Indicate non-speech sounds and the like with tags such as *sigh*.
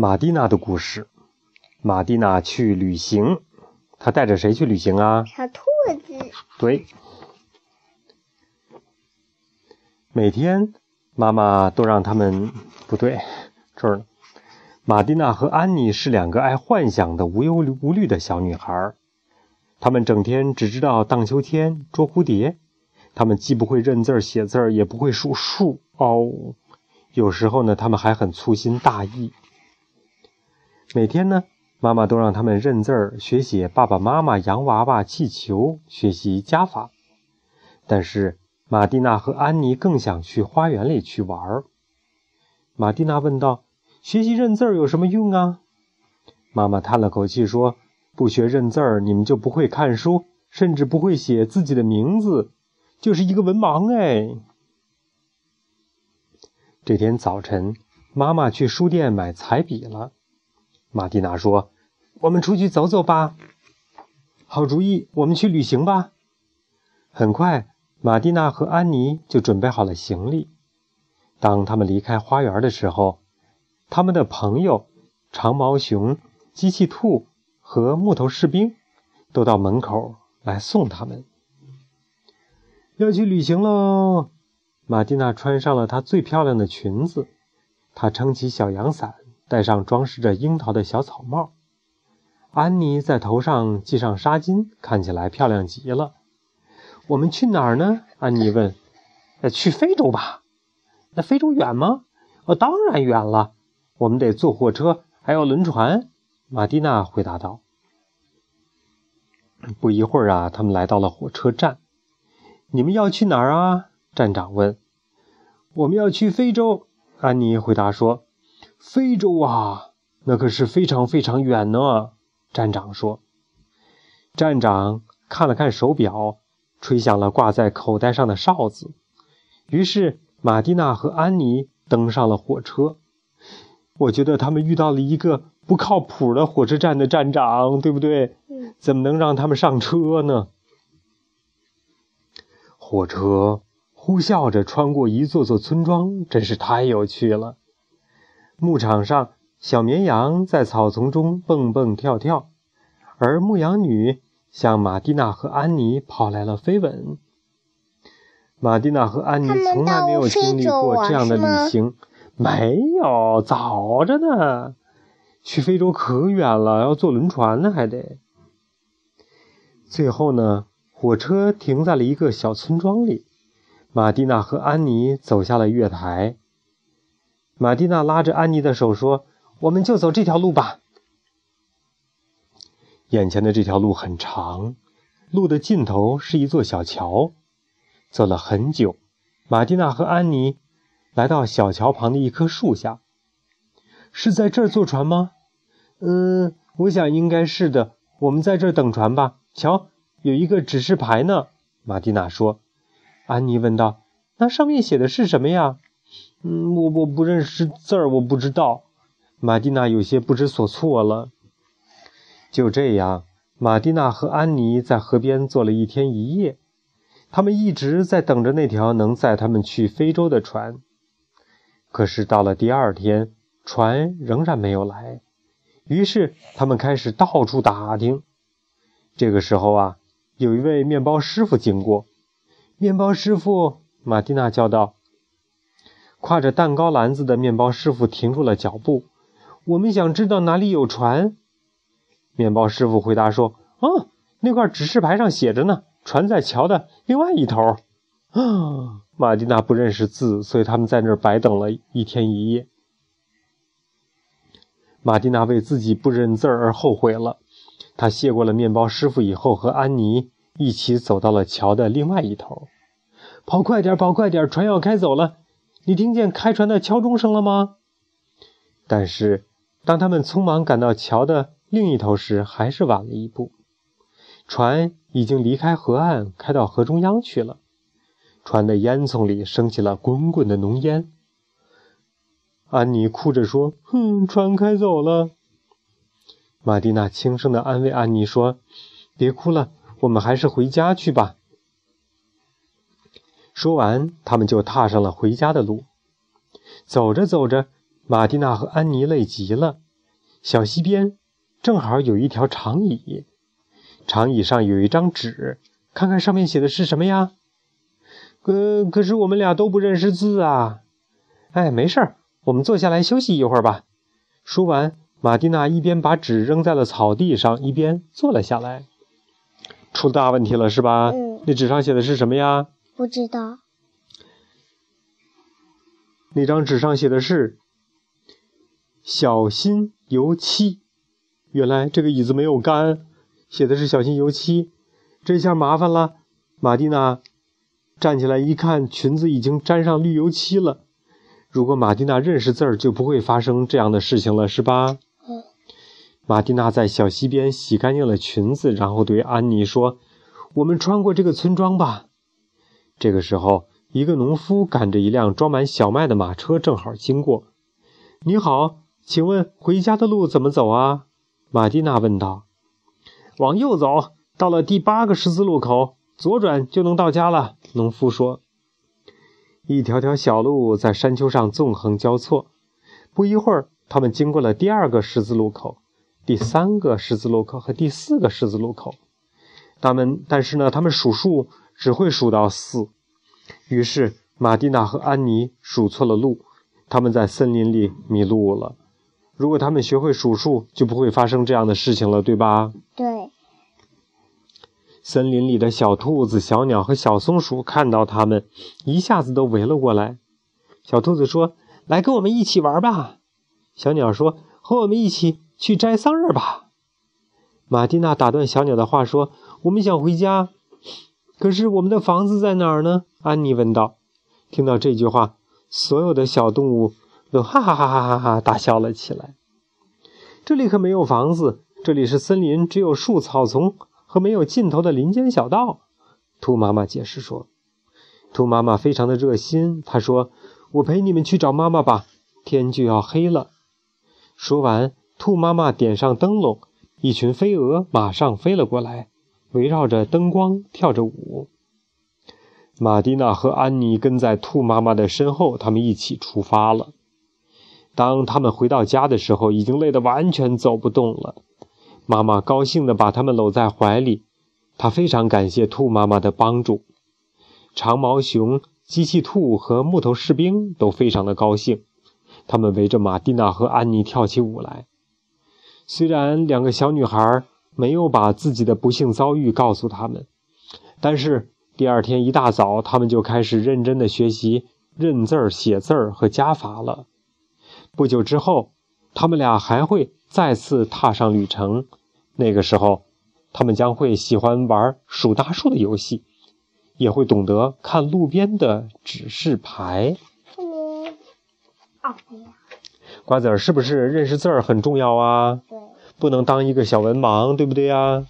马蒂娜的故事。马蒂娜去旅行，她带着谁去旅行啊？小兔子。对。每天，妈妈都让他们不对，这儿呢。马蒂娜和安妮是两个爱幻想的无忧无虑的小女孩，她们整天只知道荡秋千、捉蝴蝶。她们既不会认字写字也不会数数哦。有时候呢，她们还很粗心大意。每天呢，妈妈都让他们认字儿、学写爸爸妈妈、洋娃娃、气球，学习加法。但是马蒂娜和安妮更想去花园里去玩儿。马蒂娜问道：“学习认字儿有什么用啊？”妈妈叹了口气说：“不学认字儿，你们就不会看书，甚至不会写自己的名字，就是一个文盲哎。”这天早晨，妈妈去书店买彩笔了。马蒂娜说：“我们出去走走吧。”好主意，我们去旅行吧。很快，马蒂娜和安妮就准备好了行李。当他们离开花园的时候，他们的朋友长毛熊、机器兔和木头士兵都到门口来送他们。要去旅行喽！马蒂娜穿上了她最漂亮的裙子，她撑起小阳伞。戴上装饰着樱桃的小草帽，安妮在头上系上纱巾，看起来漂亮极了。我们去哪儿呢？安妮问。“去非洲吧。”“那非洲远吗？”“哦，当然远了。我们得坐火车，还有轮船。”马蒂娜回答道。不一会儿啊，他们来到了火车站。“你们要去哪儿啊？”站长问。“我们要去非洲。”安妮回答说。非洲啊，那可是非常非常远呢。站长说。站长看了看手表，吹响了挂在口袋上的哨子。于是马蒂娜和安妮登上了火车。我觉得他们遇到了一个不靠谱的火车站的站长，对不对？怎么能让他们上车呢？火车呼啸着穿过一座座村庄，真是太有趣了。牧场上，小绵羊在草丛中蹦蹦跳跳，而牧羊女向马蒂娜和安妮跑来了飞吻。马蒂娜和安妮从来没有经历过这样的旅行，没有，早着呢。去非洲可远了，要坐轮船呢，还得。最后呢，火车停在了一个小村庄里，马蒂娜和安妮走下了月台。马蒂娜拉着安妮的手说：“我们就走这条路吧。”眼前的这条路很长，路的尽头是一座小桥。走了很久，马蒂娜和安妮来到小桥旁的一棵树下。是在这儿坐船吗？嗯，我想应该是的。我们在这儿等船吧。瞧，有一个指示牌呢。马蒂娜说。安妮问道：“那上面写的是什么呀？”嗯，我我不认识字儿，我不知道。马蒂娜有些不知所措了。就这样，马蒂娜和安妮在河边坐了一天一夜，他们一直在等着那条能载他们去非洲的船。可是到了第二天，船仍然没有来。于是他们开始到处打听。这个时候啊，有一位面包师傅经过。面包师傅，马蒂娜叫道。挎着蛋糕篮子的面包师傅停住了脚步。我们想知道哪里有船。面包师傅回答说：“啊，那块指示牌上写着呢，船在桥的另外一头。”啊，马蒂娜不认识字，所以他们在那儿白等了一天一夜。马蒂娜为自己不认字而后悔了。她谢过了面包师傅以后，和安妮一起走到了桥的另外一头。跑快点，跑快点，船要开走了。你听见开船的敲钟声了吗？但是，当他们匆忙赶到桥的另一头时，还是晚了一步。船已经离开河岸，开到河中央去了。船的烟囱里升起了滚滚的浓烟。安妮哭着说：“哼，船开走了。”玛蒂娜轻声的安慰安妮说：“别哭了，我们还是回家去吧。”说完，他们就踏上了回家的路。走着走着，马蒂娜和安妮累极了，小溪边正好有一条长椅，长椅上有一张纸，看看上面写的是什么呀？可可是我们俩都不认识字啊！哎，没事儿，我们坐下来休息一会儿吧。说完，马蒂娜一边把纸扔在了草地上，一边坐了下来。出大问题了是吧？嗯。那纸上写的是什么呀？不知道。那张纸上写的是“小心油漆”。原来这个椅子没有干，写的是“小心油漆”。这下麻烦了。玛蒂娜站起来一看，裙子已经沾上绿油漆了。如果玛蒂娜认识字儿，就不会发生这样的事情了，是吧？嗯。马蒂娜在小溪边洗干净了裙子，然后对安妮说：“我们穿过这个村庄吧。”这个时候。一个农夫赶着一辆装满小麦的马车，正好经过。“你好，请问回家的路怎么走啊？”马蒂娜问道。“往右走，到了第八个十字路口，左转就能到家了。”农夫说。一条条小路在山丘上纵横交错。不一会儿，他们经过了第二个十字路口、第三个十字路口和第四个十字路口。他们，但是呢，他们数数只会数到四。于是，马蒂娜和安妮数错了路，他们在森林里迷路了。如果他们学会数数，就不会发生这样的事情了，对吧？对。森林里的小兔子、小鸟和小松鼠看到他们，一下子都围了过来。小兔子说：“来，跟我们一起玩吧。”小鸟说：“和我们一起去摘桑葚吧。”马蒂娜打断小鸟的话说：“我们想回家。”可是我们的房子在哪儿呢？安妮问道。听到这句话，所有的小动物都 *laughs* 哈哈哈哈哈哈大笑了起来。这里可没有房子，这里是森林，只有树、草丛和没有尽头的林间小道。兔妈妈解释说。兔妈妈非常的热心，她说：“我陪你们去找妈妈吧，天就要黑了。”说完，兔妈妈点上灯笼，一群飞蛾马上飞了过来。围绕着灯光跳着舞，马蒂娜和安妮跟在兔妈妈的身后，他们一起出发了。当他们回到家的时候，已经累得完全走不动了。妈妈高兴地把他们搂在怀里，她非常感谢兔妈妈的帮助。长毛熊、机器兔和木头士兵都非常的高兴，他们围着马蒂娜和安妮跳起舞来。虽然两个小女孩。没有把自己的不幸遭遇告诉他们，但是第二天一大早，他们就开始认真的学习认字儿、写字儿和加法了。不久之后，他们俩还会再次踏上旅程。那个时候，他们将会喜欢玩数大数的游戏，也会懂得看路边的指示牌。瓜子儿是不是认识字儿很重要啊？对。不能当一个小文盲，对不对呀？